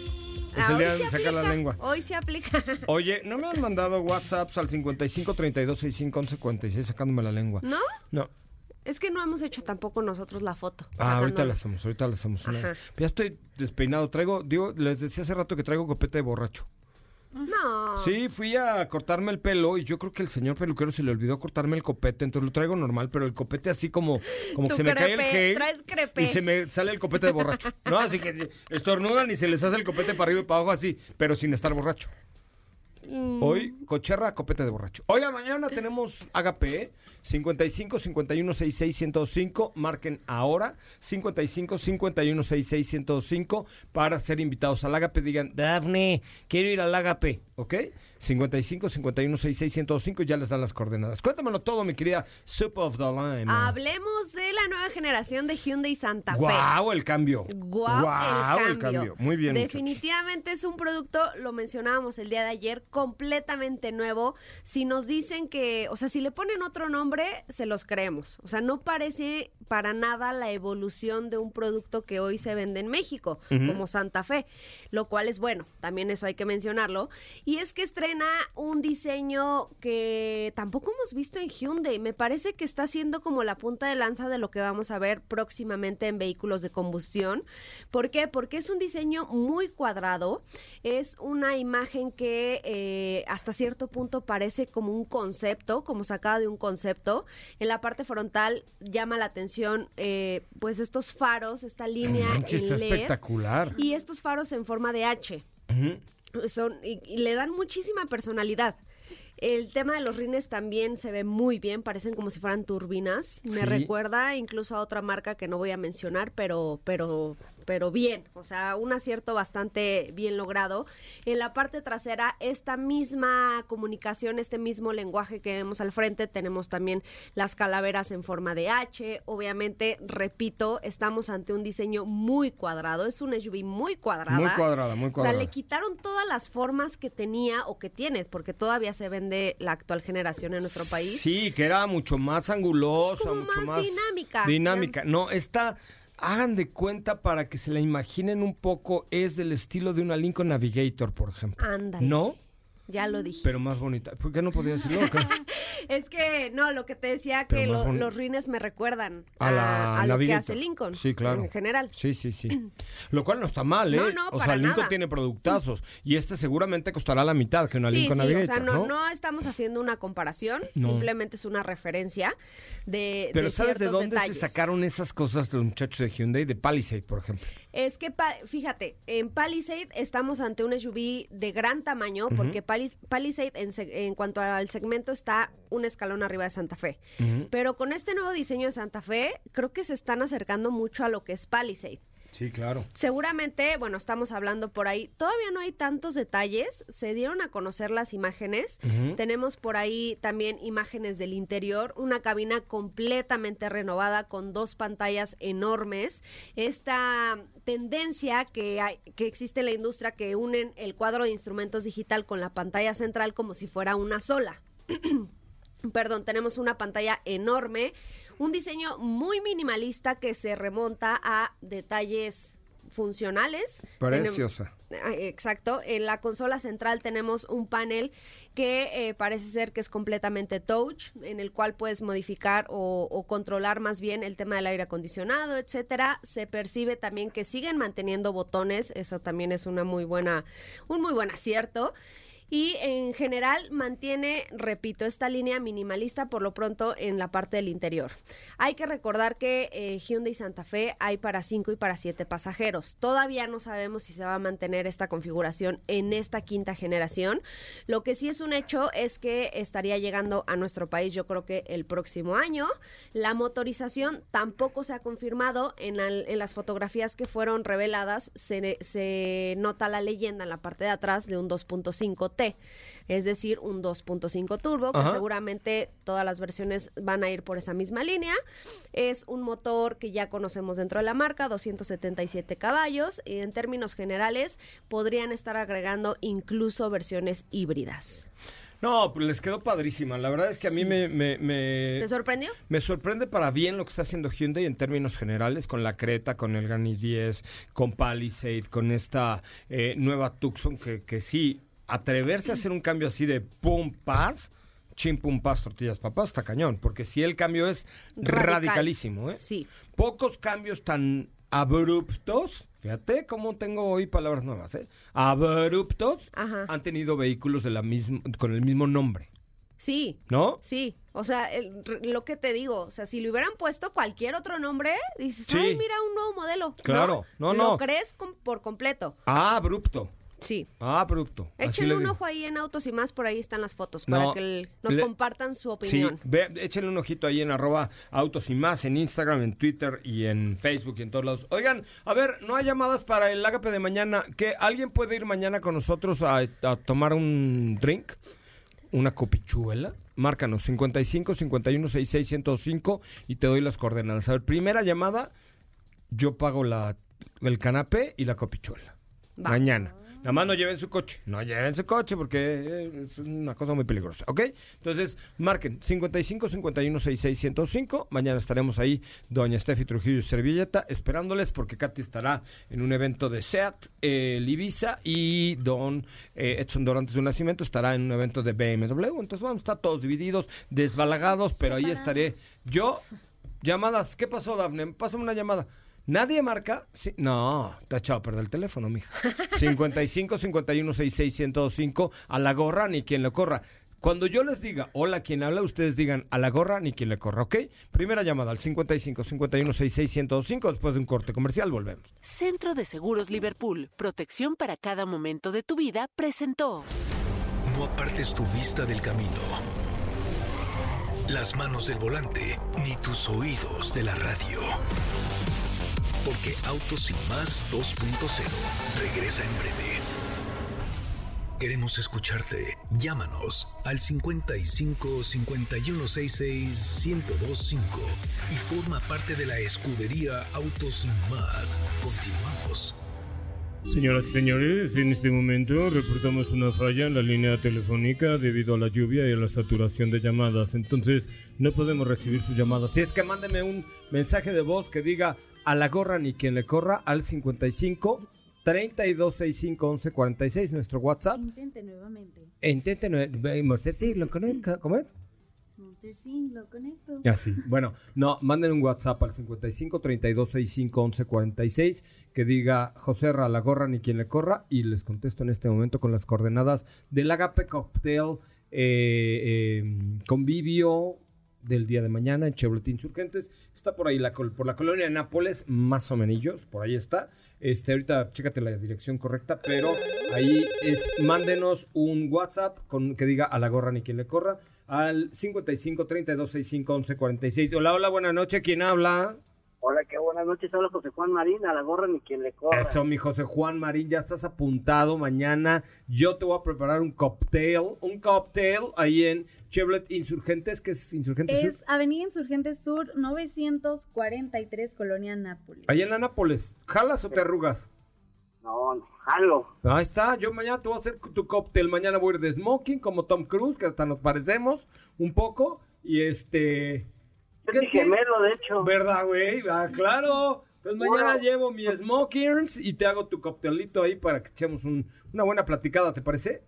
es Ah, el día hoy de se sacar la aplica, lengua. Hoy se aplica. <laughs> Oye, ¿no me han mandado WhatsApps al 55 32 65 11 46 sacándome la lengua? ¿No? No. Es que no hemos hecho tampoco nosotros la foto. Ah, ahorita la hacemos, ahorita la hacemos. una- Ajá. Ya estoy despeinado. Traigo, digo, les decía hace rato que traigo copete de borracho. No. Sí, fui a cortarme el pelo y yo creo que el señor peluquero se le olvidó cortarme el copete, entonces lo traigo normal, pero el copete así como, como que se me cae el gel traes crepe. y se me sale el copete de borracho. No, así que estornudan y se les hace el copete para arriba y para abajo así, pero sin estar borracho. Mm. Hoy, cocherra, copete de borracho. Oiga, mañana tenemos Agape, 55 51 66 105. Marquen ahora, 55 51 66 105 para ser invitados al Agape. Digan, Dafne, quiero ir al Agape, ¿ok? 55 51 66 105 ya les dan las coordenadas. Cuéntamelo todo, mi querida Soup of the Line. Hablemos de la nueva generación de Hyundai Santa Fe. ¡Guau, el cambio! Guau, ¡Guau, el, cambio. Muy bien, muchachos. Definitivamente es un producto, lo mencionábamos el día de ayer, completamente nuevo. Si nos dicen que, o sea, si le ponen otro nombre, se los creemos. O sea, no parece para nada la evolución de un producto que hoy se vende en México, como Santa Fe, lo cual es bueno, también eso hay que mencionarlo. Y es que estrena un diseño que tampoco hemos visto en Hyundai. Me parece que está siendo como la punta de lanza de lo que vamos a ver próximamente en vehículos de combustión. ¿Por qué? Porque es un diseño muy cuadrado, es una imagen que eh, hasta cierto punto parece como un concepto, como sacada de un concepto. En la parte frontal llama la atención, eh, pues estos faros, esta línea en está LED espectacular. y estos faros en forma de H son y, y le dan muchísima personalidad. El tema de los rines también se ve muy bien, parecen como si fueran turbinas. Me Sí. recuerda incluso a otra marca que no voy a mencionar, pero pero pero bien, o sea, un acierto bastante bien logrado. En la parte trasera esta misma comunicación, este mismo lenguaje que vemos al frente, tenemos también las calaveras en forma de H. Obviamente, repito, estamos ante un diseño muy cuadrado, es un SUV muy cuadrada. Muy cuadrada, muy O sea, cuadrada. le quitaron todas las formas que tenía o que tiene, porque todavía se vende la actual generación en nuestro país. Sí, que era mucho más angulosa, mucho más más, dinámica. Dinámica. No, esta, hagan de cuenta para que se la imaginen un poco, es del estilo de una Lincoln Navigator, por ejemplo. Ándale. ¿No? Ya lo dije. Pero más bonita. ¿Por qué no podía decirlo? <laughs> Es que, no, lo que te decía, que lo- los rines me recuerdan A la a lo que hace Lincoln. Sí, claro. En general. Sí, sí, sí. <clears throat> Lo cual no está mal, ¿eh? No, no, o para sea, Lincoln nada. tiene productazos. Y este seguramente costará la mitad que una Sí, Lincoln sí, o sea, no, ¿no? no estamos haciendo una comparación, simplemente es una referencia de, Pero de ¿sabes de dónde detalles. se sacaron esas cosas de los muchachos de Hyundai? De Palisade, por ejemplo. Es que, fíjate, en Palisade estamos ante un SUV de gran tamaño, porque Palis- Palisade en, en cuanto al segmento está un escalón arriba de Santa Fe. Pero con este nuevo diseño de Santa Fe, creo que se están acercando mucho a lo que es Palisade. Sí, claro. Seguramente, bueno, estamos hablando por ahí, todavía no hay tantos detalles, se dieron a conocer las imágenes, tenemos por ahí también imágenes del interior, una cabina completamente renovada con dos pantallas enormes, esta tendencia que, hay, que existe en la industria que unen el cuadro de instrumentos digital con la pantalla central como si fuera una sola. <clears throat> Perdón, tenemos una pantalla enorme, un diseño muy minimalista que se remonta a detalles funcionales. Preciosa. Tenem- Ah, Exacto. En la consola central tenemos un panel que eh, parece ser que es completamente touch, en el cual puedes modificar o, o controlar más bien el tema del aire acondicionado, etcétera. Se percibe también que siguen manteniendo botones, eso también es una muy buena, un muy buen acierto. Y en general mantiene, repito, esta línea minimalista por lo pronto en la parte del interior. Hay que recordar que eh, Hyundai Santa Fe hay para 5 y para 7 pasajeros. Todavía no sabemos si se va a mantener esta configuración en esta quinta generación. Lo que sí es un hecho es que estaría llegando a nuestro país yo creo que el próximo año. La motorización tampoco se ha confirmado. En, las fotografías que fueron reveladas se, se nota la leyenda en la parte de atrás de un 2.5T. Es decir, un 2.5 turbo, que Ajá. seguramente todas las versiones van a ir por esa misma línea. Es un motor que ya conocemos dentro de la marca, 277 caballos, y en términos generales podrían estar agregando incluso versiones híbridas. No, pues les quedó padrísima. La verdad es que a mí Sí. me, me, me- ¿Te sorprendió? me sorprende para bien lo que está haciendo Hyundai en términos generales, con la Creta, con el Granny 10, con Palisade, con esta eh, nueva Tucson, que, que sí, atreverse a hacer un cambio así de pum, paz, chim, pum, paz, tortillas, papás, está cañón. Porque si el cambio es Radical. radicalísimo, ¿eh? Sí. Pocos cambios tan abruptos. Fíjate cómo tengo hoy palabras nuevas, ¿eh? Abruptos Ajá. han tenido vehículos de la misma, con el mismo nombre, Sí. ¿no? Sí, o sea, el- lo que te digo, o sea, si le hubieran puesto cualquier otro nombre, dices, Sí. ay, mira, un nuevo modelo. Claro, no, Lo no. crees com- por completo. Ah, abrupto. Sí. Ah, abrupto. Así Échenle le un ojo ahí en Autos y Más, por ahí están las fotos, No, para que el- nos le- compartan su Sí, opinión. ve, échenle un ojito ahí en arroba autos y más, en Instagram, en Twitter y en Facebook y en todos lados. Oigan, a ver, no hay llamadas para el ágape de mañana. ¿Que alguien puede ir mañana con nosotros a, a tomar un drink? ¿Una copichuela? Márcanos 55 51 66 105 y te doy las coordenadas. A ver, primera llamada, yo pago la, el canapé y la copichuela. Va. Mañana. Nada más no lleven su coche. No lleven su coche porque eh, es una cosa muy peligrosa. ¿Ok? Entonces, marquen 55 51 66 105. Mañana estaremos ahí, doña Steffi Trujillo y Servilleta, esperándoles porque Katy estará en un evento de SEAT, eh, Ibiza y don eh, Edson Dorantes de un Nacimiento estará en un evento de BMW. Entonces, vamos a estar todos divididos, desbalagados, pero ahí estaré. Yo, llamadas. ¿Qué pasó, Dafne? Pásame una llamada. ¿Nadie marca? Sí. No, te ha echado a perder el teléfono, mija. 55 51 66 105 a la gorra ni quien le corra. Cuando yo les diga hola quien habla, ustedes digan a la gorra ni quien le corra, ¿ok? Primera llamada al 55 51 66 105 después de un corte comercial volvemos. Centro de Seguros Liverpool, protección para cada momento de tu vida, presentó. No apartes tu vista del camino, las manos del volante, ni tus oídos de la radio. Porque Autos y más 2.0 regresa en breve. Queremos escucharte. Llámanos al 55 5166 1025 y forma parte de la escudería Autos más. Continuamos. Señoras y señores, en este momento reportamos una falla en la línea telefónica debido a la lluvia y a la saturación de llamadas. Entonces, no podemos recibir sus llamadas. Si es que mándeme un mensaje de voz que diga a la gorra ni quien le corra al 55 3265 1146 nuestro WhatsApp. Intente nuevamente. Intente no- Monster sí, lo conecta. ¿Cómo es? Monster Sync, lo conecto. Así. Bueno, no, manden un WhatsApp al 55 3265 1146 que diga José Ra, la gorra ni quien le corra y les contesto en este momento con las coordenadas del Agape Cocktail eh, eh, Convivio del día de mañana en Chevrolet Insurgentes. Está por ahí la, por la colonia de Nápoles, más o menos, por ahí está. Este, ahorita chécate la dirección correcta, pero ahí es, mándenos un WhatsApp con que diga a la gorra ni quien le corra al 55 32 65 11 46. Hola, hola, buenas noches, ¿quién habla? Hola, qué buenas noches. Habla José Juan Marín, a la gorra ni quien le corra. Eso, mi José Juan Marín, ya estás apuntado. Mañana yo te voy a preparar un cocktail, un cocktail ahí en Chevrolet Insurgentes, que es Insurgentes Sur. Es Avenida Insurgentes Sur 943, Colonia Nápoles. Ahí en la Nápoles. ¿Jalas o te arrugas? No, no, jalo. Ahí está, yo mañana te voy a hacer tu cóctel. Mañana voy a ir de smoking como Tom Cruise, que hasta nos parecemos un poco. Y este. Es mi gemelo, de hecho. ¿Verdad, güey? Ah, claro. Pues mañana Bueno. llevo mi smokers y te hago tu coctelito ahí para que echemos un- una buena platicada, ¿te parece?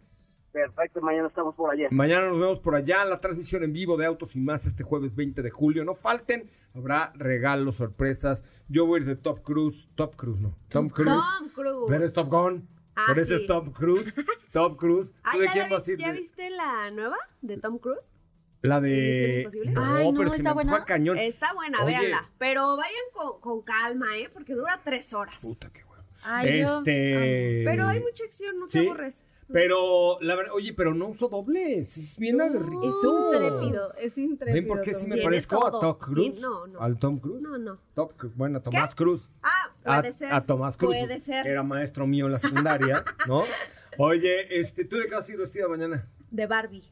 Perfecto, mañana estamos por allá. Mañana nos vemos por allá, la transmisión en vivo de Autos y Más este jueves 20 de julio. No falten, habrá regalos, sorpresas. Yo voy a ir de Top Cruise. Top Cruise, no. Tom Cruise. Tom Cruise. Pero es Top Gun. Ah, por eso sí. es Top Cruise. <laughs> Top Cruise. Ah, ¿Tú de ¿ya, quién vas a ir? ¿Ya viste la nueva de Tom Cruise? La ¿Misión de... Imposible? No, Ay, no, pero está me buena. cañón. Está buena, Oye. véanla. Pero vayan con, con calma, ¿eh? Porque dura tres horas. Puta, qué huevos. Ay, yo Este... Pero hay mucha acción, no te Sí. aburres. Pero, la verdad, oye, pero no uso dobles. Es bien aguerrido. Es intrépido, es intrépido. ¿Ven por qué sí me parezco a. Tom Cruise? No, no. ¿Al Tom Cruise? No, no. Top bueno, a Tomás Cruz. Ah, A, puede ser. a Tomás Cruz. Puede ser. Era maestro mío en la secundaria, ¿no? <laughs> Oye, este, ¿tú de qué vas a ir vestida mañana? De Barbie.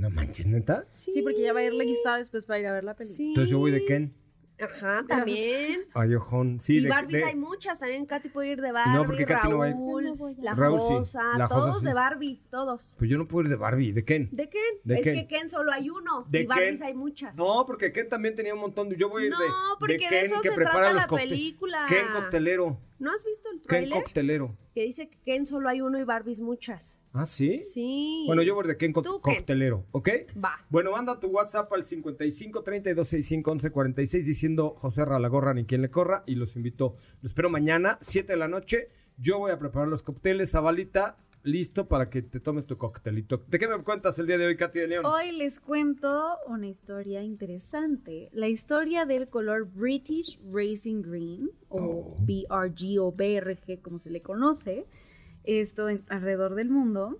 No manches, ¿neta? Sí, porque ya va a ir listada después para ir a ver la película. Sí. Entonces yo voy de Ken. Ajá, también. Ay, ojón. Sí, y de, Barbies de- hay muchas, también Katy puede ir de Barbie, No, porque Katy no va a ir. Raúl, Yo no voy a ir. la Raúl sí, Josa, la Josa todos sí. de Barbie, todos. Pues yo no puedo ir de Barbie, ¿de Ken? ¿De Ken? ¿De es Ken? que Ken solo hay uno ¿De y Barbies Ken? hay muchas. No, porque Ken también tenía un montón de... Yo voy a ir No, de, porque de de Ken eso que se prepara trata los la película. Ken coctelero. ¿No has visto el Ken trailer? coctelero. Que dice que Ken solo hay uno y Barbies muchas. ¿Ah, sí? Sí. Bueno, yo voy de Ken co- Tú, Ken. coctelero, ¿ok? Va. Bueno, manda tu WhatsApp al 55 32 65 11 46 diciendo José Ralagorra ni quien le corra y los invito. Los espero mañana, 7 de la noche. Yo voy a preparar los cócteles, Zabalita, listo para que te tomes tu coctelito. ¿De qué me cuentas el día de hoy, Katy de León? Hoy les cuento una historia interesante. La historia del color British Racing Green, o Oh. BRG o BRG como se le conoce, esto en- alrededor del mundo.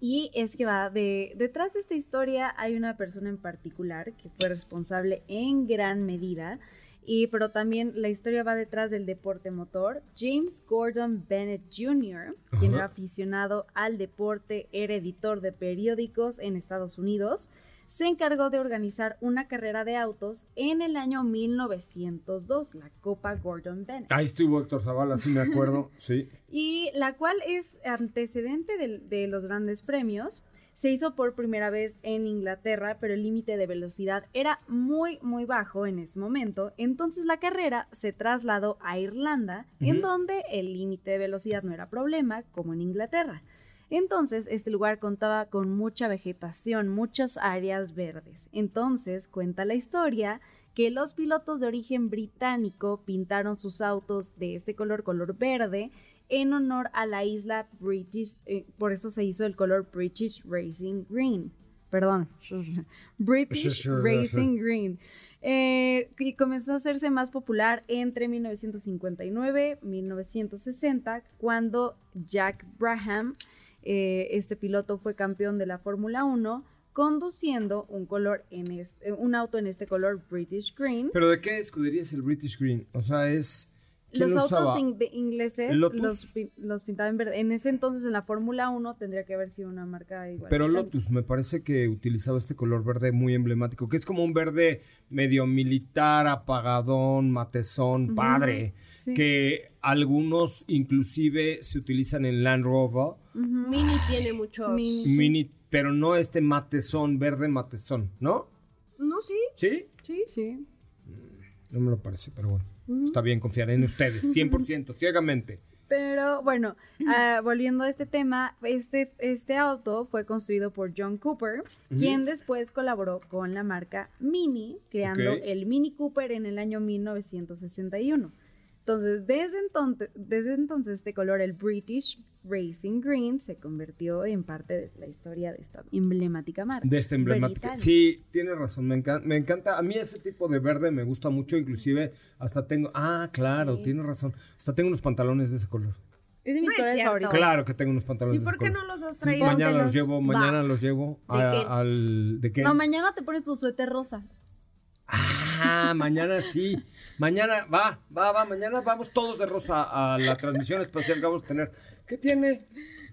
Y es que va de detrás de esta historia hay una persona en particular que fue responsable en gran medida y pero también la historia va detrás del deporte motor. James Gordon Bennett Jr., quien era aficionado al deporte, era editor de periódicos en Estados Unidos, se encargó de organizar una carrera de autos en el año 1902, la Copa Gordon Bennett. Ahí estuvo Héctor Zavala, sí me acuerdo, <laughs> sí. y la cual es antecedente de, los grandes premios. Se hizo por primera vez en Inglaterra, pero el límite de velocidad era muy, muy bajo en ese momento. Entonces la carrera se trasladó a Irlanda, en donde el límite de velocidad no era problema, como en Inglaterra. Entonces, este lugar contaba con mucha vegetación, muchas áreas verdes. Entonces, cuenta la historia que los pilotos de origen británico pintaron sus autos de este color, color verde, en honor a la isla British, eh, por eso se hizo el color British Racing Green. Perdón, <laughs> British Racing Green. Eh, y comenzó a hacerse más popular entre 1959 1960, cuando Jack Brabham, eh, este piloto, fue campeón de la Fórmula 1 conduciendo un color en este, un auto en este color British Green. ¿Pero de qué escudería es el British Green? O sea, es... ¿quién Los lo autos in- ingleses ¿Lotus? los, pi- los pintaban en verde. En ese entonces, en la Fórmula 1, tendría que haber sido una marca igual. Pero. Lotus me parece que utilizaba este color verde muy emblemático, que es como un verde medio militar, apagadón, matezón, padre, sí. que algunos inclusive se utilizan en Land Rover, Mini tiene muchos. mini, pero no este matezón, verde matezón, ¿no? No, sí. ¿Sí? Sí. Sí. No me lo parece, pero bueno. Está bien confiar en ustedes, <laughs> 100%, ciegamente. Pero bueno, ah, volviendo a este tema, este, este auto fue construido por John Cooper, quien después colaboró con la marca Mini, creando el Mini Cooper en el año 1961. Entonces, desde entonces, desde entonces este color, el British Racing Green, se convirtió en parte de la historia de esta emblemática marca. De esta emblemática. británica. Sí, tienes razón, me encanta, me encanta. A mí ese tipo de verde me gusta mucho, inclusive hasta tengo... Ah, claro, Sí. tienes razón. Hasta tengo unos pantalones de ese color. Es de mis No es colores favoritos. Claro que tengo unos pantalones ¿Y de por ese qué color. no los has Sí, traído? mañana los llevo, Va. mañana los llevo ¿De a- qué? al... ¿De qué? No, mañana te pones tu suéter rosa. Ah, mañana sí. Mañana, va, va, va. Mañana vamos todos de rosa a la transmisión especial que vamos a tener. ¿Qué tiene?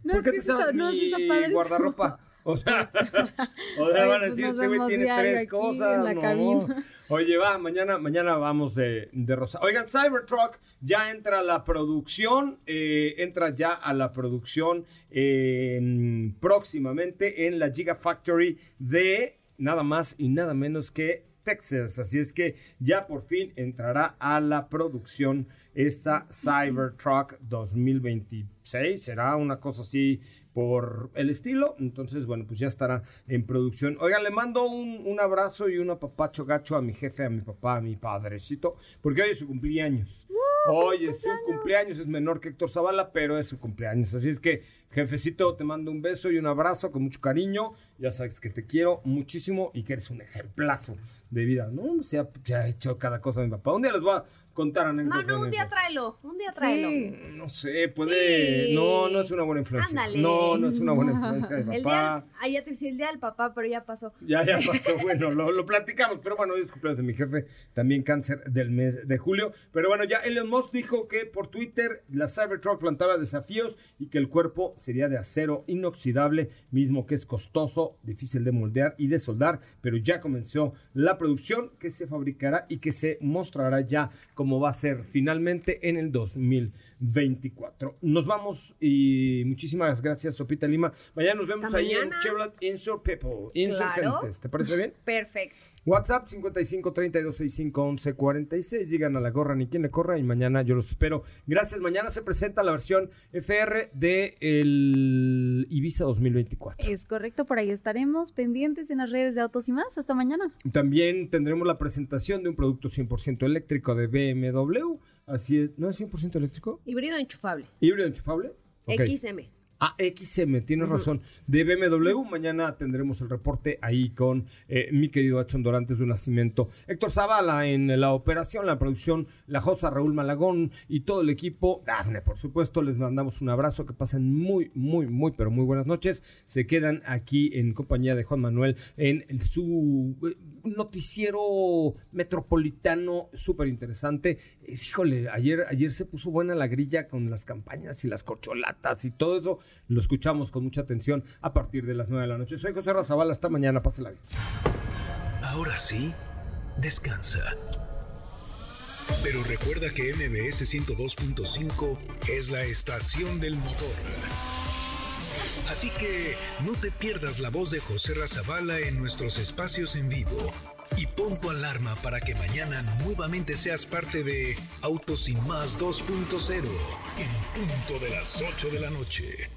No, ¿Por qué te sabes no, mi padrísimo. guardarropa? O sea, <laughs> o sea, Oye, van a pues decir, nos este tiene tres cosas. en la no. cabina. Oye, va, mañana, mañana vamos de, de rosa. Oigan, Cybertruck ya entra a la producción, eh, entra ya a la producción eh, próximamente en la Gigafactory de nada más y nada menos que Texas. Así es que ya por fin entrará a la producción esta Cybertruck 2026. Será una cosa así por el estilo. Entonces, bueno, pues ya estará en producción. Oiga, le mando un, un abrazo y un apapacho gacho a mi jefe, a mi papá, a mi padrecito, porque hoy es su cumpleaños. Hoy es su cumpleaños, es menor que Héctor Zavala, pero es su cumpleaños. Así es que, jefecito, te mando un beso y un abrazo con mucho cariño. Ya sabes que te quiero muchísimo y que eres un ejemplazo de vida. No, se ha, se ha hecho cada cosa mi papá. Un día les voy a contar No, anécdotas. no, de un día tráelo, un día tráelo. No sé, puede. Sí. No, no es una buena influencia. Ándale. No, no es una buena influencia de El papá. día, ah, ya te decía el día del papá, pero ya pasó. Ya, ya pasó, <laughs> bueno, lo, lo platicamos, pero bueno, hoy es cumpleaños de mi jefe, también cáncer del mes de julio, pero bueno, ya Elon Musk dijo que por Twitter la Cybertruck plantaba desafíos y que el cuerpo sería de acero inoxidable, mismo que es costoso, difícil de moldear y de soldar, pero ya comenzó la producción que se fabricará y que se mostrará ya cómo va a ser finalmente en el 2024. Nos vamos y muchísimas gracias, Sopita Lima. Mañana nos vemos Hasta ahí mañana. en Chevrolet Insur People, Insurgentes. ¿Te parece bien? Perfecto. WhatsApp 55 32 65 11 46. Digan a la gorra ni quien le corra y mañana yo los espero. Gracias. Mañana se presenta la versión FR de el Ibiza 2024. Es correcto, por ahí estaremos pendientes en las redes de Autos y más. Hasta mañana. También tendremos la presentación de un producto 100% eléctrico de BMW. Así es, ¿no es 100% eléctrico? Híbrido enchufable. ¿Híbrido enchufable? Ok. XM. Ah, XM, tienes razón. De BMW, mañana tendremos el reporte ahí con eh, mi querido Edson Dorantes de Nacimiento. Héctor Zavala en la operación, la producción, la Josa Raúl Malagón y todo el equipo. Dafne, por supuesto, les mandamos un abrazo. Que pasen muy, muy, muy, pero muy buenas noches. Se quedan aquí en compañía de Juan Manuel en su eh, noticiero metropolitano súper interesante. Es, híjole, ayer, ayer se puso buena la grilla con las campañas y las corcholatas y todo eso. Lo escuchamos con mucha atención a partir de las 9 de la noche. Soy José Razabala, hasta mañana, pásela bien. Ahora sí, descansa. Pero recuerda que MBS 102.5 es la estación del motor. Así que no te pierdas la voz de José Razabala en nuestros espacios en vivo. Y pon tu alarma para que mañana nuevamente seas parte de Autos y Más 2.0 en punto de las 8 de la noche.